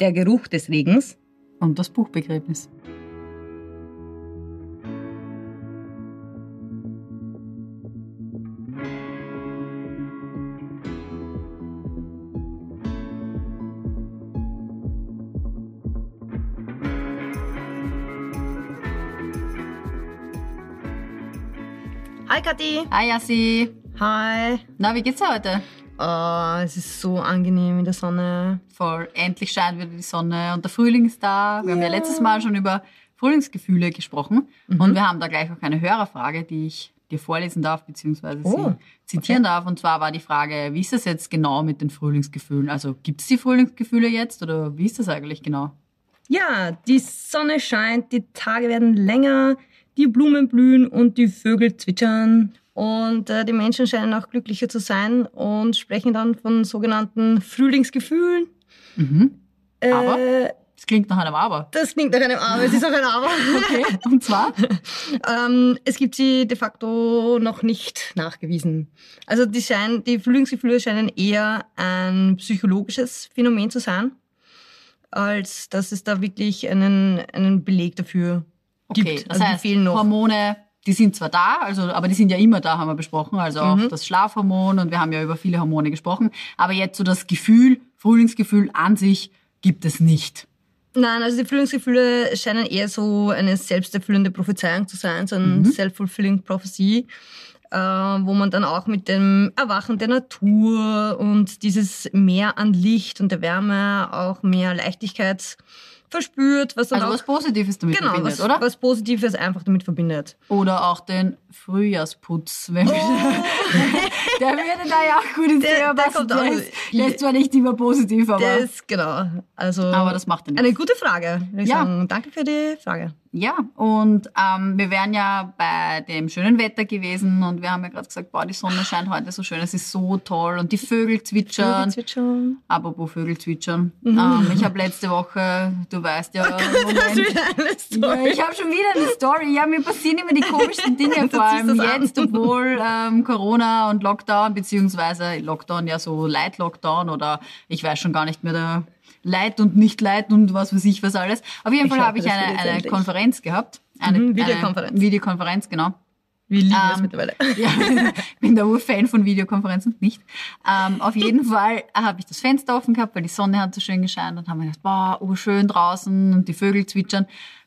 Der Geruch des Regens. Und das Buchbegräbnis. Hi Kathi. Hi Yassi. Hi. Na, wie geht's dir heute? Oh, es ist so angenehm in der Sonne. Voll. Endlich scheint wieder die Sonne und der Frühling ist da. Wir haben ja letztes Mal schon über Frühlingsgefühle gesprochen und wir haben da gleich auch eine Hörerfrage, die ich dir vorlesen darf, beziehungsweise Oh, sie zitieren darf. Und zwar war die Frage, wie ist das jetzt genau mit den Frühlingsgefühlen? Also gibt's die Frühlingsgefühle jetzt oder wie ist das eigentlich genau? Ja, die Sonne scheint, die Tage werden länger, die Blumen blühen und die Vögel zwitschern. Und äh, die Menschen scheinen auch glücklicher zu sein und sprechen dann von sogenannten Frühlingsgefühlen. Mhm. Aber? Äh, Das klingt nach einem Aber. das klingt nach einem Aber, es ist auch ein Aber. Okay, und zwar? Ähm, es gibt sie de facto noch nicht nachgewiesen. Also die, scheinen, die Frühlingsgefühle scheinen eher ein psychologisches Phänomen zu sein, als dass es da wirklich einen, einen Beleg dafür gibt. Okay, das also heißt, die fehlen noch. Hormone, die sind zwar da, also, aber die sind ja immer da, haben wir besprochen. Also auch Mhm. das Schlafhormon und wir haben ja über viele Hormone gesprochen. Aber jetzt so das Gefühl, Frühlingsgefühl an sich gibt es nicht. Nein, also die Frühlingsgefühle scheinen eher so eine selbsterfüllende Prophezeiung zu sein, so ein Mhm. self-fulfilling prophecy, äh, wo man dann auch mit dem Erwachen der Natur und dieses Mehr an Licht und der Wärme auch mehr Leichtigkeit verspürt, was dann Also auch was Positives damit genau, verbindet, was, oder? was Positives einfach damit verbindet. Oder auch den Frühjahrsputz. Wenn wir, der würde da ja auch gut ins Oh. Thema der passen. Der, ist, der ist zwar nicht immer positiv, aber das, genau. Also, Aber das macht ja nichts. Eine gute Frage, Ja. sagen. Danke für die Frage. Ja, und ähm, wir wären ja bei dem schönen Wetter gewesen und wir haben ja gerade gesagt, boah, die Sonne scheint heute so schön, es ist so toll und die Vögel zwitschern. Zwitschern. Apropos Vögel zwitschern. Ähm, ich habe letzte Woche, du weißt ja, Moment, ja ich habe schon wieder eine Story. Ja, mir passieren immer die komischsten Dinge, vor allem an. jetzt, obwohl ähm, Corona und Lockdown, beziehungsweise Lockdown ja so Light-Lockdown oder ich weiß schon gar nicht mehr der Light und nicht Light und was weiß ich was alles. Auf jeden Ich Fall habe ich das eine, eine. Konferenz gehabt. Eine, Mhm, Videokonferenz. Eine Videokonferenz, genau. Wir lieben das Ähm, mittlerweile. Ja, ich bin der Urfan von Videokonferenzen, nicht. Ähm, auf jeden Fall habe ich das Fenster offen gehabt, weil die Sonne hat so schön gescheint und haben mir gedacht, boah, urschön draußen und die Vögel zwitschern.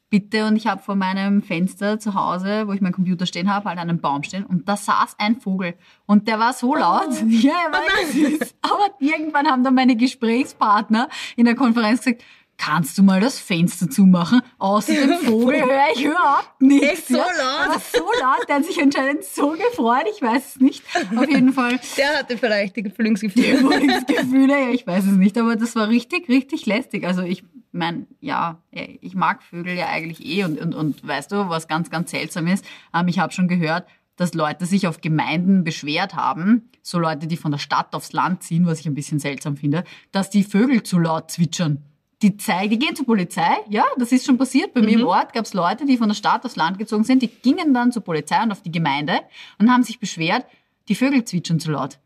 Bitte, und ich habe vor meinem Fenster zu Hause, wo ich meinen Computer stehen habe, halt einen Baum stehen und da saß ein Vogel und der war so laut. Ja, er war süß. Aber irgendwann haben dann meine Gesprächspartner in der Konferenz gesagt, kannst du mal das Fenster zumachen? Außer dem Vogel höre ich überhaupt nichts. Echt so ja. laut? Aber so laut, der hat sich anscheinend so gefreut, ich weiß es nicht. Auf jeden Fall Der hatte vielleicht die die Frühlingsgefühle. Frühlingsgefühle, ja, ich weiß es nicht, aber das war richtig, richtig lästig. Also ich mein, ja, ich mag Vögel ja eigentlich eh und, und, und weißt du, was ganz, ganz seltsam ist, ähm, ich habe schon gehört, dass Leute sich auf Gemeinden beschwert haben, so Leute, die von der Stadt aufs Land ziehen, was ich ein bisschen seltsam finde, dass die Vögel zu laut zwitschern. Die, zeigen, die gehen zur Polizei, ja, das ist schon passiert. Bei mir im Ort gab es Leute, die von der Stadt aufs Land gezogen sind, die gingen dann zur Polizei und auf die Gemeinde und haben sich beschwert, die Vögel zwitschern zu laut.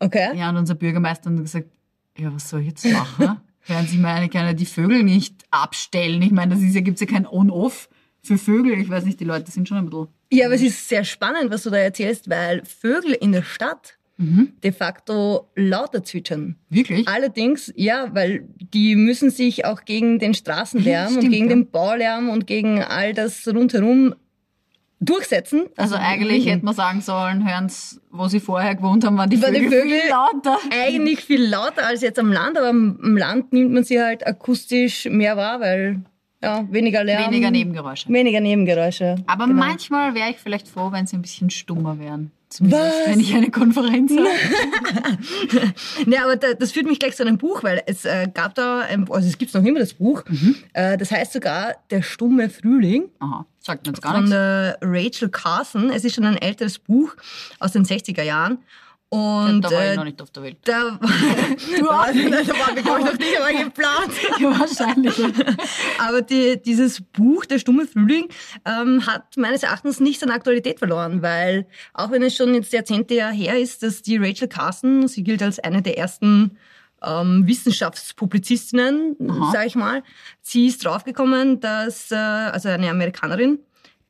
Okay. Ja, und unser Bürgermeister hat gesagt, ja, was soll ich jetzt machen? Sie meine, kann ja die Vögel nicht abstellen. Ich meine, das ist ja, gibt's ja kein On-Off für Vögel. Ich weiß nicht, die Leute sind schon ein bisschen. Ja, aber es ist sehr spannend, was du da erzählst, weil Vögel in der Stadt Mhm. de facto lauter zwitschern. Wirklich? Allerdings, ja, weil die müssen sich auch gegen den Straßenlärm und Stimmt, gegen ja. den Baulärm und gegen all das rundherum durchsetzen. Also eigentlich hätte man sagen sollen, hören's, wo sie vorher gewohnt haben, waren die Waren die Vögel, Vögel viel lauter. eigentlich viel lauter als jetzt am Land, aber am am Land nimmt man sie halt akustisch mehr wahr, weil ja, weniger Lärm. Weniger Nebengeräusche. Weniger Nebengeräusche. Aber Genau. manchmal wäre ich vielleicht froh, wenn sie ein bisschen stummer wären. Zumindest, Was? wenn ich eine Konferenz habe. Ja, aber da, das führt mich gleich zu einem Buch, weil es äh, gab da, ein, also es gibt noch immer das Buch, Mhm. äh, das heißt sogar Der stumme Frühling Aha, sagt mir jetzt gar von nichts. der Rachel Carson. Es ist schon ein älteres Buch aus den 60er Jahren. Und da war ich äh, noch nicht auf der Welt. da, da, nicht. da war glaube ich noch nicht einmal geplant. Ja, wahrscheinlich. Aber die, dieses Buch, Der stumme Frühling, ähm, hat meines Erachtens nicht an Aktualität verloren, weil auch wenn es schon jetzt Jahrzehnte ja her ist, dass die Rachel Carson, sie gilt als eine der ersten ähm, Wissenschaftspublizistinnen, sage ich mal. Sie ist draufgekommen, dass, äh, also eine Amerikanerin,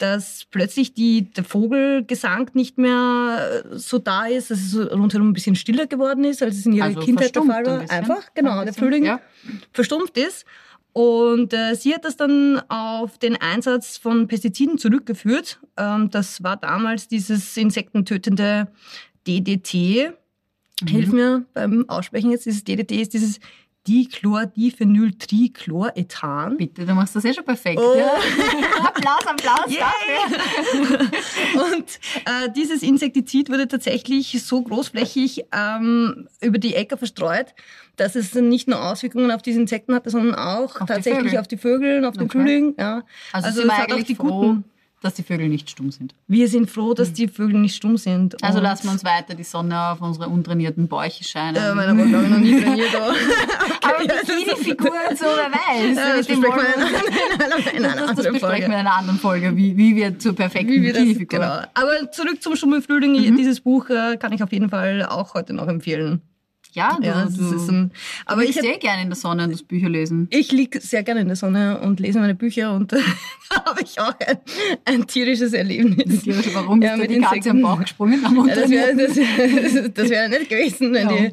dass plötzlich die, der Vogelgesang nicht mehr äh, so da ist, dass es rundherum ein bisschen stiller geworden ist, als es in ihrer Also Kindheit der Fall war. ein. Einfach, genau, Ein der bisschen, Frühling ja. verstumpft ist. Und äh, sie hat das dann auf den Einsatz von Pestiziden zurückgeführt. Ähm, das war damals dieses insektentötende DDT. Hilf mir beim Aussprechen jetzt. Dieses DDT ist dieses Dichlordiphenyltrichlorethan. Bitte, du machst das eh schon perfekt. Oh. Ja. Applaus, Applaus Yay! dafür. Und äh, dieses Insektizid wurde tatsächlich so großflächig ähm, über die Äcker verstreut, dass es nicht nur Auswirkungen auf diese Insekten hatte, sondern auch Auf die tatsächlich Vögel. auf die Vögel und auf den Okay. Frühling. Ja. Also, Also es hat auch die froh, guten- dass die Vögel nicht stumm sind. Wir sind froh, dass die Vögel nicht stumm sind. Also lassen wir uns weiter die Sonne auf unsere untrainierten Bäuche scheinen. Äh, meiner war, glaube ich, noch nie trainiert. Aber Aber ja, ist- Bikini-Figuren, so wer weiß. Ja, das besprechen wir in einer, anderen Folge. in einer anderen Folge, wie, wie wir zur perfekten Bikini-Figur. genau. Aber zurück zum Schummelfrühling. Mhm. Dieses Buch äh, kann ich auf jeden Fall auch heute noch empfehlen. Ja, du, Ja, du, ist ein, aber aber ich, sehe gerne in der Sonne und das Bücher lesen. ich liege sehr gerne in der Sonne und lese meine Bücher und da habe ich auch ein, ein tierisches Erlebnis. Warum Ja, ist mit die Katze am Bauch gesprungen? Ja, das wäre das, das wär nicht gewesen. Wenn Ja. die,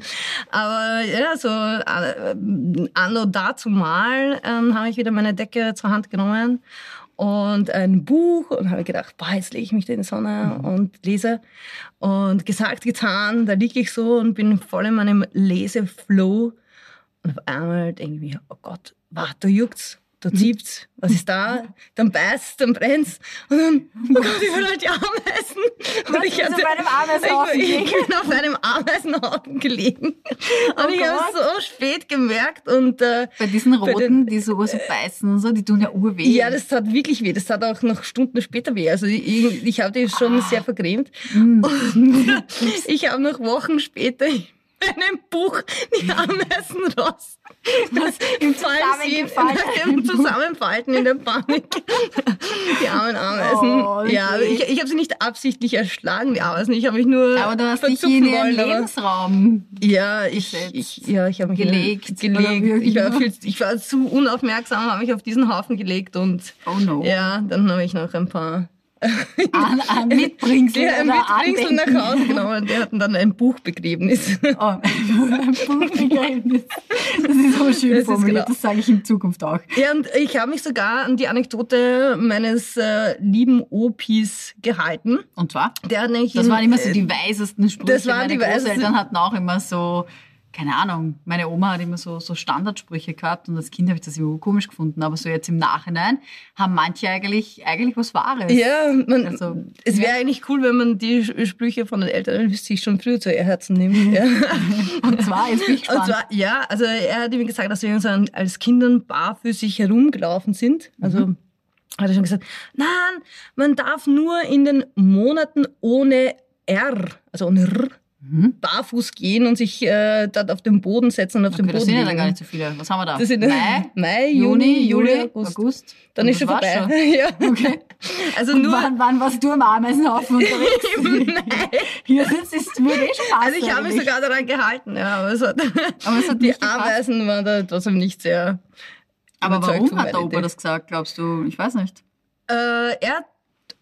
aber ja, so äh, anno dazu mal ähm, habe ich wieder meine Decke zur Hand genommen und ein Buch und habe gedacht, boah, jetzt lege ich mich da in die Sonne Mhm. und lese. Und gesagt, getan, da liege ich so und bin voll in meinem Leseflow. Und auf einmal denke ich mir, oh Gott, warte, juckt's, da Mhm. ziept's, was ist da? Dann beißt's, dann brennt's. Und dann, oh Gott, überall die Ameisen. Und bist du bei einem Ameisenhaufen ich, ich bin auf einem Ameisenhaufen gelegen. Und Oh ich habe es so spät gemerkt. Und äh, Bei diesen Bei roten, den- die so, so beißen und so, die tun ja urweh. ja, das tat wirklich weh. Das tat auch noch Stunden später weh. Also ich, ich habe die schon Ah. sehr vergrämt. Mm. Und ich habe noch Wochen später einem Buch die Ameisen raus. Was im Zusammengefallen. Im Zusammenfalten in der Panik. Die armen Ameisen. Oh, Ja, okay. ich, ich habe sie nicht absichtlich erschlagen, die Ameisen. Ich habe mich nur Aber du hast dich in ihren Lebensraum. Ja, ich, ich, ja, ich habe mich gelegt gelegt. Ich war, viel, ich war zu unaufmerksam, habe mich auf diesen Haufen gelegt und Oh no. ja, dann habe ich noch ein paar An, an Mitbringsel ja, oder Mitbringsel Andenken. nach Hause genommen. Die hatten dann ein Buchbegräbnis. Oh, ein Buchbegräbnis. Das ist aber schön Das formuliert, genau. das sage ich in Zukunft auch. Ja, und ich habe mich sogar an die Anekdote meines äh, lieben Opis gehalten. Und zwar? Der hat nämlich Das in- waren immer so äh, die weisesten Sprüche. das waren Meine die weisesten- Großeltern hatten auch immer so, keine Ahnung, meine Oma hat immer so, so Standardsprüche gehabt und als Kind habe ich das immer komisch gefunden. Aber so jetzt im Nachhinein haben manche eigentlich, eigentlich was Wahres. Ja, man, Also, es wäre eigentlich cool, wenn man die Sprüche von den Eltern sich schon früher zu Herzen nimmt. Ja. Und zwar, jetzt bin ich gespannt. Und zwar, ja, also er hat ihm gesagt, dass wir so als Kindern barfüßig herumgelaufen sind. Also Mhm. hat er schon gesagt, nein, man darf nur in den Monaten ohne R, also ohne R, Mhm. barfuß gehen und sich äh, dort auf den Boden setzen und auf Okay, den das Boden sind ja dann gar nicht so viele. Was haben wir da? Das sind Mai, Mai, Juni, Juni, Juli, August. August. Dann Und ist schon das vorbei. Ja. Okay. Also Und nur, wann, wann warst du am Ameisenhaufen unterwegs? Nein. Hier sitzt ist würde eh schon Also ich habe mich sogar daran gehalten, ja, aber es hat, Aber es hat die. Ameisen waren da trotzdem nicht sehr. Aber warum hat der Opa das gesagt, glaubst du? Ich weiß nicht. Äh, er,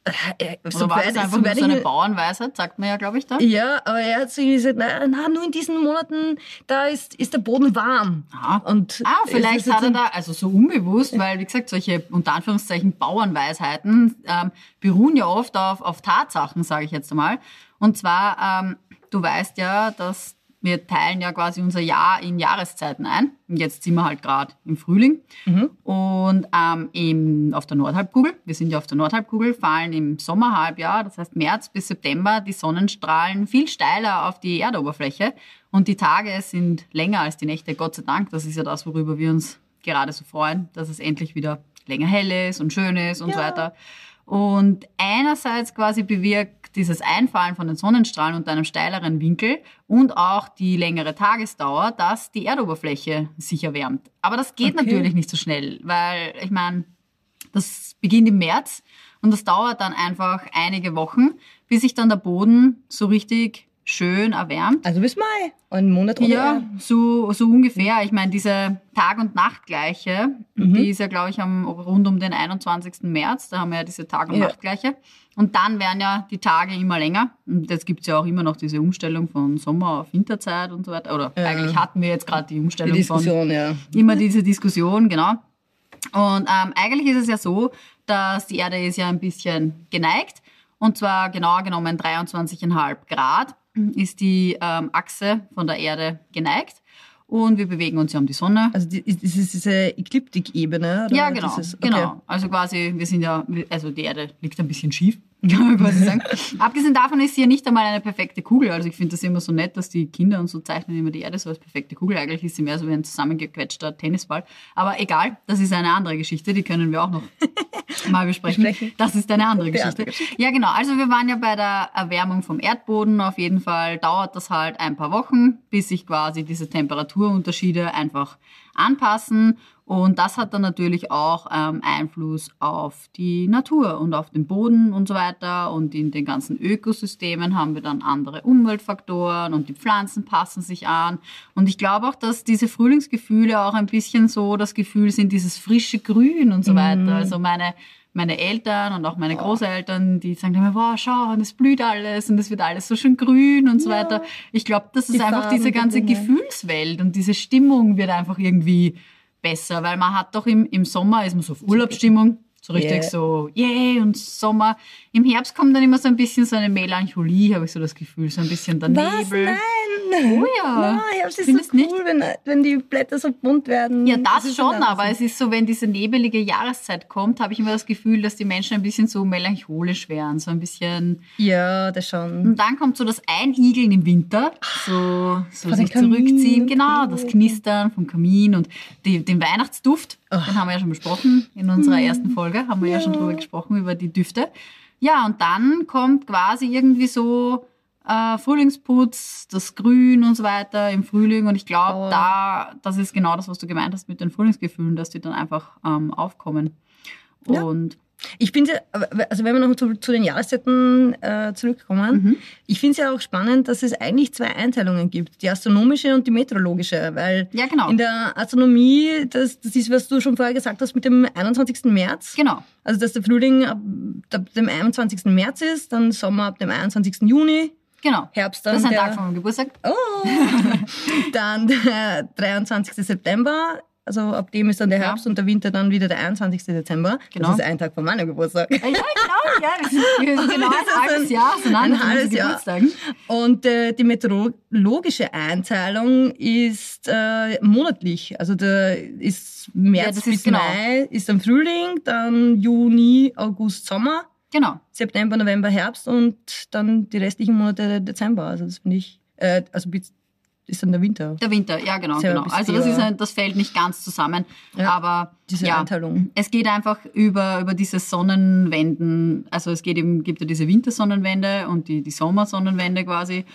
äh, Oder so war das einfach so nur so eine Bauernweisheit? Sagt man ja, glaube ich, da. Ja, aber er hat so gesagt, na, na, nur in diesen Monaten, da ist, ist der Boden warm. Aha. Und Ah, vielleicht hat er da, also so unbewusst, weil wie gesagt, solche unter Anführungszeichen Bauernweisheiten ähm, beruhen ja oft auf, auf Tatsachen, sage ich jetzt einmal. Und zwar, ähm, du weißt ja, dass wir teilen ja quasi unser Jahr in Jahreszeiten ein. Und jetzt sind wir halt gerade im Frühling. Mhm. Und ähm, im, auf der Nordhalbkugel, wir sind ja auf der Nordhalbkugel, fallen im Sommerhalbjahr, das heißt März bis September, die Sonnenstrahlen viel steiler auf die Erdoberfläche. Und die Tage sind länger als die Nächte, Gott sei Dank. Das ist ja das, worüber wir uns gerade so freuen, dass es endlich wieder länger hell ist und schön ist und so Ja. weiter. Und einerseits quasi bewirkt dieses Einfallen von den Sonnenstrahlen unter einem steileren Winkel und auch die längere Tagesdauer, dass die Erdoberfläche sich erwärmt. Aber das geht Okay. natürlich nicht so schnell, weil ich meine, das beginnt im März und das dauert dann einfach einige Wochen, bis sich dann der Boden so richtig schön erwärmt. Also bis Mai, einen Monat ohne Ja, so, so ungefähr. Ich meine, diese Tag- und Nachtgleiche, Mhm. die ist ja, glaube ich, am, rund um den 21. März. Da haben wir ja diese Tag- und Ja. Nachtgleiche. Und dann werden ja die Tage immer länger. Und jetzt gibt es ja auch immer noch diese Umstellung von Sommer auf Winterzeit und so weiter. Oder Ja. eigentlich hatten wir jetzt gerade die Die Umstellung Diskussion, ja. von immer diese Diskussion, genau. Und ähm, eigentlich ist es ja so, dass die Erde ist ja ein bisschen geneigt. Und zwar genauer genommen 23,5 Grad ist die ähm, Achse von der Erde geneigt. Und wir bewegen uns ja um die Sonne. Also die, ist, ist diese Ekliptikebene? Ja, genau. Dieses, okay. genau. Also quasi, wir sind ja, also die Erde liegt ein bisschen schief, quasi sagen. Abgesehen davon ist sie ja nicht einmal eine perfekte Kugel. Also ich finde das immer so nett, dass die Kinder und so zeichnen immer die Erde so als perfekte Kugel. Eigentlich ist sie mehr so wie ein zusammengequetschter Tennisball. Aber egal, das ist eine andere Geschichte, die können wir auch noch mal besprechen. Besprechen. Das ist eine andere Geschichte. Ja, genau. Also wir waren ja bei der Erwärmung vom Erdboden. Auf jeden Fall dauert das halt ein paar Wochen, bis sich quasi diese Temperaturunterschiede einfach anpassen. Und das hat dann natürlich auch ähm, Einfluss auf die Natur und auf den Boden und so weiter. Und in den ganzen Ökosystemen haben wir dann andere Umweltfaktoren und die Pflanzen passen sich an. Und ich glaube auch, dass diese Frühlingsgefühle auch ein bisschen so das Gefühl sind, dieses frische Grün und so weiter. Also meine meine Eltern und auch meine Großeltern, die sagen immer, wow, schau, und es blüht alles und es wird alles so schön grün und so weiter. Ich glaube, das ist Die einfach Farben diese ganze. Gefühlswelt und diese Stimmung wird einfach irgendwie besser, weil man hat doch im, im Sommer ist man so auf Urlaubsstimmung, so richtig Yeah. so, yay, und Sommer. Im Herbst kommt dann immer so ein bisschen so eine Melancholie, habe ich so das Gefühl, so ein bisschen der Was? Nebel. Nein! Oh ja. Nein, Herbst ist Findest so nicht? cool, wenn, wenn die Blätter so bunt werden. Ja, das ist schon, aber es ist so, wenn diese nebelige Jahreszeit kommt, habe ich immer das Gefühl, dass die Menschen ein bisschen so melancholisch werden, so ein bisschen. Ja, das schon. Und dann kommt so das Einigeln im Winter, so, so sich Kamin zurückziehen, genau, das Knistern vom Kamin und die, den Weihnachtsduft, den haben wir ja schon besprochen in unserer ersten Folge, haben wir ja. schon drüber gesprochen, über die Düfte. Ja, und dann kommt quasi irgendwie so äh, Frühlingsputz, das Grün und so weiter im Frühling. Und ich glaube, Oh. da, das ist genau das, was du gemeint hast mit den Frühlingsgefühlen, dass die dann einfach ähm, aufkommen. Ja. Und Ich finde, also wenn wir noch zu, zu den Jahreszeiten äh, zurückkommen, Mhm. ich finde es ja auch spannend, dass es eigentlich zwei Einteilungen gibt, die astronomische und die meteorologische, weil ja, genau. in der Astronomie, das, das ist, was du schon vorher gesagt hast, mit dem 21. März, Genau. also dass der Frühling ab, ab dem 21. März ist, dann Sommer ab dem 21. Juni, Genau. Herbst dann Das ist ein der, Tag von meinem Geburtstag. Oh! dann der 23. September, also ab dem ist dann der Ja. Herbst und der Winter dann wieder der 21. Dezember. Genau. Das ist ein Tag von meinem Geburtstag. Ja, genau, ja. Wir sind, wir sind genau Das ein ist halbes ein- Jahr auseinander ein halbes Jahr. Geburtstagen. Und äh, die meteorologische Einteilung ist äh, monatlich. Also da ist März Ja, das bis ist genau. Mai ist dann Frühling, dann Juni, August, Sommer, Genau. September, November, Herbst und dann die restlichen Monate Dezember. Also das finde ich, äh, also ist dann der Winter. Der Winter, ja genau, genau. Also das ist ein, das fällt nicht ganz zusammen, Ja, aber Diese ja, Einteilung. es geht einfach über über diese Sonnenwenden. Also es geht eben gibt ja diese Wintersonnenwende und die die Sommersonnenwende quasi.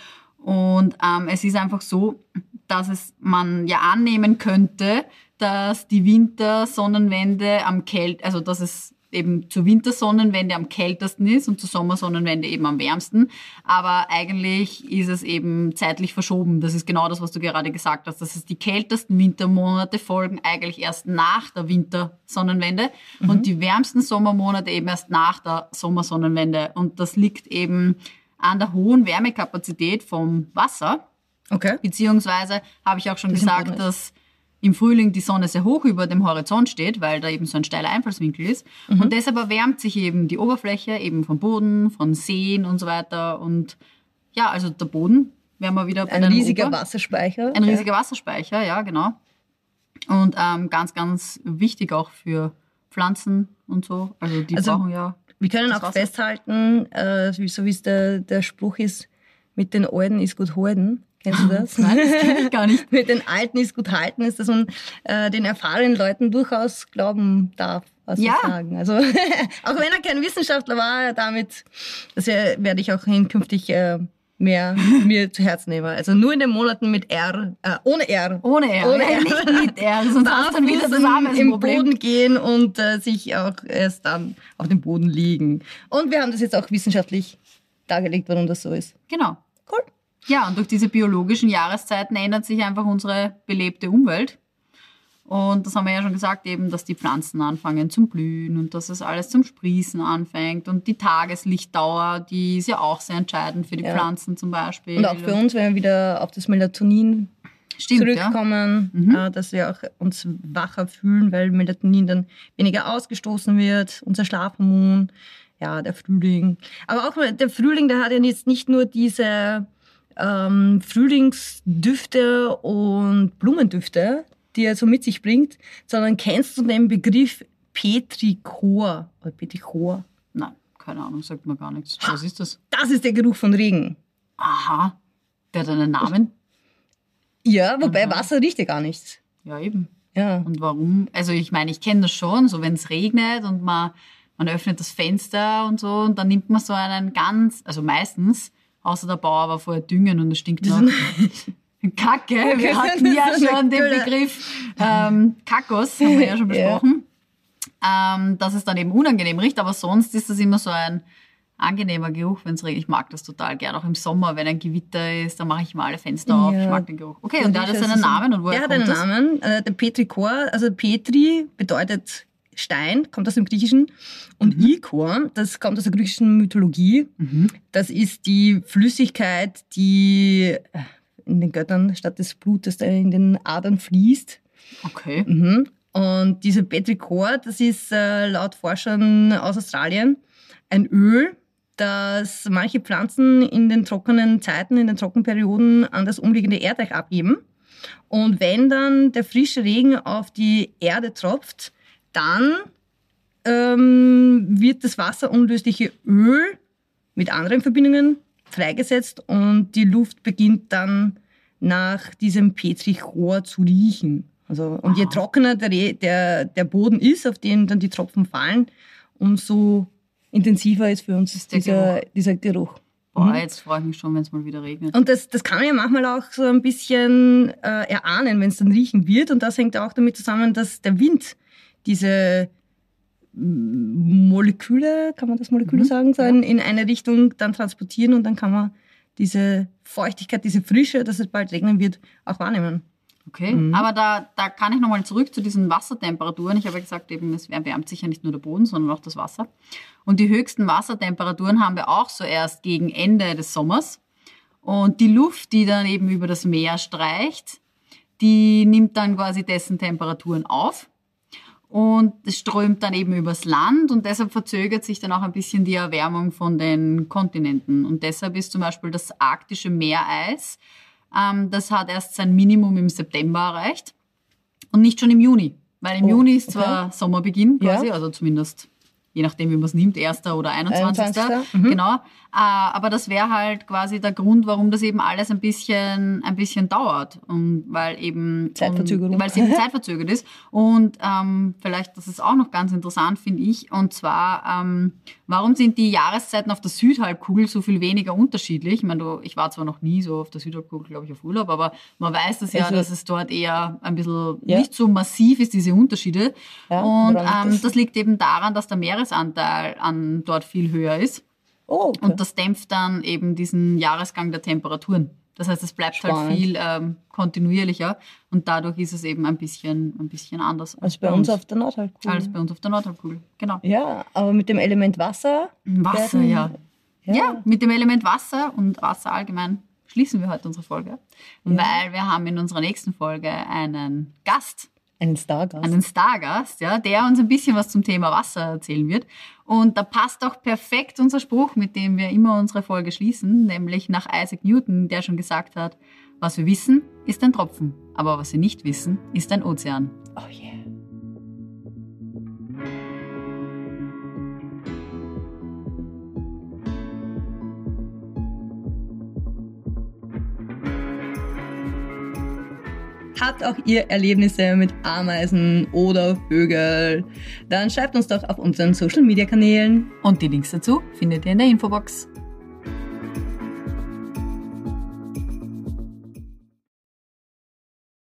Und ähm, es ist einfach so, dass es man ja annehmen könnte, dass die Wintersonnenwende am kält, also dass es eben zur Wintersonnenwende am kältesten ist und zur Sommersonnenwende eben am wärmsten. Aber eigentlich ist es eben zeitlich verschoben. Das ist genau das, was du gerade gesagt hast. Das ist die kältesten Wintermonate folgen eigentlich erst nach der Wintersonnenwende und die wärmsten Sommermonate eben erst nach der Sommersonnenwende. Und das liegt eben an der hohen Wärmekapazität vom Wasser. Okay. Beziehungsweise habe ich auch schon Das gesagt, dass im Frühling die Sonne sehr hoch über dem Horizont steht, weil da eben so ein steiler Einfallswinkel ist. Mhm. Und deshalb erwärmt sich eben die Oberfläche, eben vom Boden, von Seen und so weiter. Und ja, also der Boden, wären wir wieder bei Ein riesiger Ober- Wasserspeicher. Ein riesiger Wasserspeicher, ja, genau. Und ähm, ganz, ganz wichtig auch für Pflanzen und so. Also die Also- brauchen ja. Wir können auch Wasser. festhalten, äh, so wie es der, der Spruch ist, mit den Alten ist gut halten. Kennst du das? Nein, das kenn ich gar nicht. mit den Alten ist gut halten, ist, dass man äh, den erfahrenen Leuten durchaus glauben darf, was Ja. sie sagen. Also auch wenn er kein Wissenschaftler war, damit das werde ich auch hinkünftig äh, mehr mir zu Herzen nehmen. Also nur in den Monaten mit R, äh, ohne R. Ohne R, Ohne ja, R. nicht mit R, sonst hast du dann wieder zusammen im Problem. Boden gehen und äh, sich auch erst dann auf dem Boden liegen. Und wir haben das jetzt auch wissenschaftlich dargelegt, warum das so ist. Genau. Cool. Ja, und durch diese biologischen Jahreszeiten ändert sich einfach unsere belebte Umwelt. Und das haben wir ja schon gesagt, eben, dass die Pflanzen anfangen zum Blühen und dass es alles zum Sprießen anfängt. Und die Tageslichtdauer, die ist ja auch sehr entscheidend für die Ja. Pflanzen zum Beispiel. Und auch für uns, wenn wir wieder auf das Melatonin Stimmt, ja. zurückkommen, Mhm. äh, dass wir auch uns wacher fühlen, weil Melatonin dann weniger ausgestoßen wird, unser Schlafhormon, ja, der Frühling. Aber auch der Frühling, der hat ja jetzt nicht nur diese ähm, Frühlingsdüfte und Blumendüfte, die er so mit sich bringt, sondern kennst du den Begriff Petrichor oder Petrichor? Nein, keine Ahnung, sagt mir gar nichts. Was ist das? Das ist der Geruch von Regen. Aha, der hat einen Namen? Ja, wobei Mhm. Wasser riecht ja gar nichts. Ja, eben. Ja. Und warum? Also ich meine, ich kenne das schon, so wenn es regnet und man, man öffnet das Fenster und so und dann nimmt man so einen ganz, also meistens, außer der Bauer war vorher düngen und es stinkt noch. Kacke, wir hatten ja schon den Begriff ähm, Kakos, haben wir ja schon besprochen, ähm, dass es dann eben unangenehm riecht, aber sonst ist das immer so ein angenehmer Geruch, wenn es regnet. Ich mag das total gern, auch im Sommer, wenn ein Gewitter ist, dann mache ich mal alle Fenster auf. Ja. Ich mag den Geruch. Okay, und der hat jetzt Das einen ist so- Namen und woher Der hat einen das? Namen, äh, der Petrichor. Also Petri bedeutet Stein, kommt aus dem Griechischen. Und Mhm. Ikor, das kommt aus der griechischen Mythologie. Mhm. Das ist die Flüssigkeit, die äh, in den Göttern statt des Blutes in den Adern fließt. Okay. Mhm. Und diese Petrichor, das ist äh, laut Forschern aus Australien ein Öl, das manche Pflanzen in den trockenen Zeiten, in den Trockenperioden an das umliegende Erdreich abgeben. Und wenn dann der frische Regen auf die Erde tropft, dann ähm, wird das wasserunlösliche Öl mit anderen Verbindungen freigesetzt und die Luft beginnt dann nach diesem Petrichor zu riechen. Also, und je Aha. trockener der, der, der Boden ist, auf den dann die Tropfen fallen, umso intensiver ist für uns Ist dieser, dieser Geruch. Boah, Mhm. jetzt freue ich mich schon, wenn es mal wieder regnet. Und das, das kann man ja manchmal auch so ein bisschen äh, erahnen, wenn es dann riechen wird. Und das hängt auch damit zusammen, dass der Wind diese mm, Moleküle, kann man das Moleküle Mhm, sagen, so ja. in, in eine Richtung dann transportieren und dann kann man diese Feuchtigkeit, diese Frische, dass es bald regnen wird, auch wahrnehmen. Okay, Mhm. aber da, da kann ich nochmal zurück zu diesen Wassertemperaturen. Ich habe ja gesagt, eben, es erwärmt sich ja nicht nur der Boden, sondern auch das Wasser. Und die höchsten Wassertemperaturen haben wir auch so erst gegen Ende des Sommers. Und die Luft, die dann eben über das Meer streicht, die nimmt dann quasi dessen Temperaturen auf. Und es strömt dann eben übers Land und deshalb verzögert sich dann auch ein bisschen die Erwärmung von den Kontinenten. Und deshalb ist zum Beispiel das arktische Meereis, ähm, das hat erst sein Minimum im September erreicht und nicht schon im Juni. Weil im Oh, Juni ist okay. zwar Sommerbeginn quasi, Ja. also zumindest je nachdem, wie man es nimmt, 1. oder 21. 21., mhm. Genau. Äh, aber das wäre halt quasi der Grund, warum das eben alles ein bisschen, ein bisschen dauert. Und weil eben Zeitverzögerung. Weil es eben zeitverzögert ist. Und ähm, vielleicht, das ist auch noch ganz interessant, finde ich. Und zwar, ähm, warum sind die Jahreszeiten auf der Südhalbkugel so viel weniger unterschiedlich? Ich meine, du, ich war zwar noch nie so auf der Südhalbkugel, glaube ich, auf Urlaub, aber man weiß das ja, Also- dass es dort eher ein bisschen Ja. nicht so massiv ist, diese Unterschiede. Ja, und ähm, das? das liegt eben daran, dass der Meeresanteil an dort viel höher ist. Oh, okay. Und das dämpft dann eben diesen Jahresgang der Temperaturen. Das heißt, es bleibt halt Spannend. viel ähm, kontinuierlicher und dadurch ist es eben ein bisschen, ein bisschen anders als bei uns auf der Nordhalbkugel. als bei uns auf der Nordhalbkugel. Genau. Ja, aber mit dem Element Wasser. Wasser, werden- ja. ja. mit dem Element Wasser und Wasser allgemein schließen wir heute unsere Folge, weil wir haben in unserer nächsten Folge einen Gast, Einen Stargast. einen Stargast, ja, der uns ein bisschen was zum Thema Wasser erzählen wird. Und da passt auch perfekt unser Spruch, mit dem wir immer unsere Folge schließen, nämlich nach Isaac Newton, der schon gesagt hat, was wir wissen, ist ein Tropfen, aber was wir nicht wissen, ist ein Ozean. oh yeah. Habt auch ihr Erlebnisse mit Ameisen oder Vögeln? Dann schreibt uns doch auf unseren Social Media Kanälen. Und die Links dazu findet ihr in der Infobox.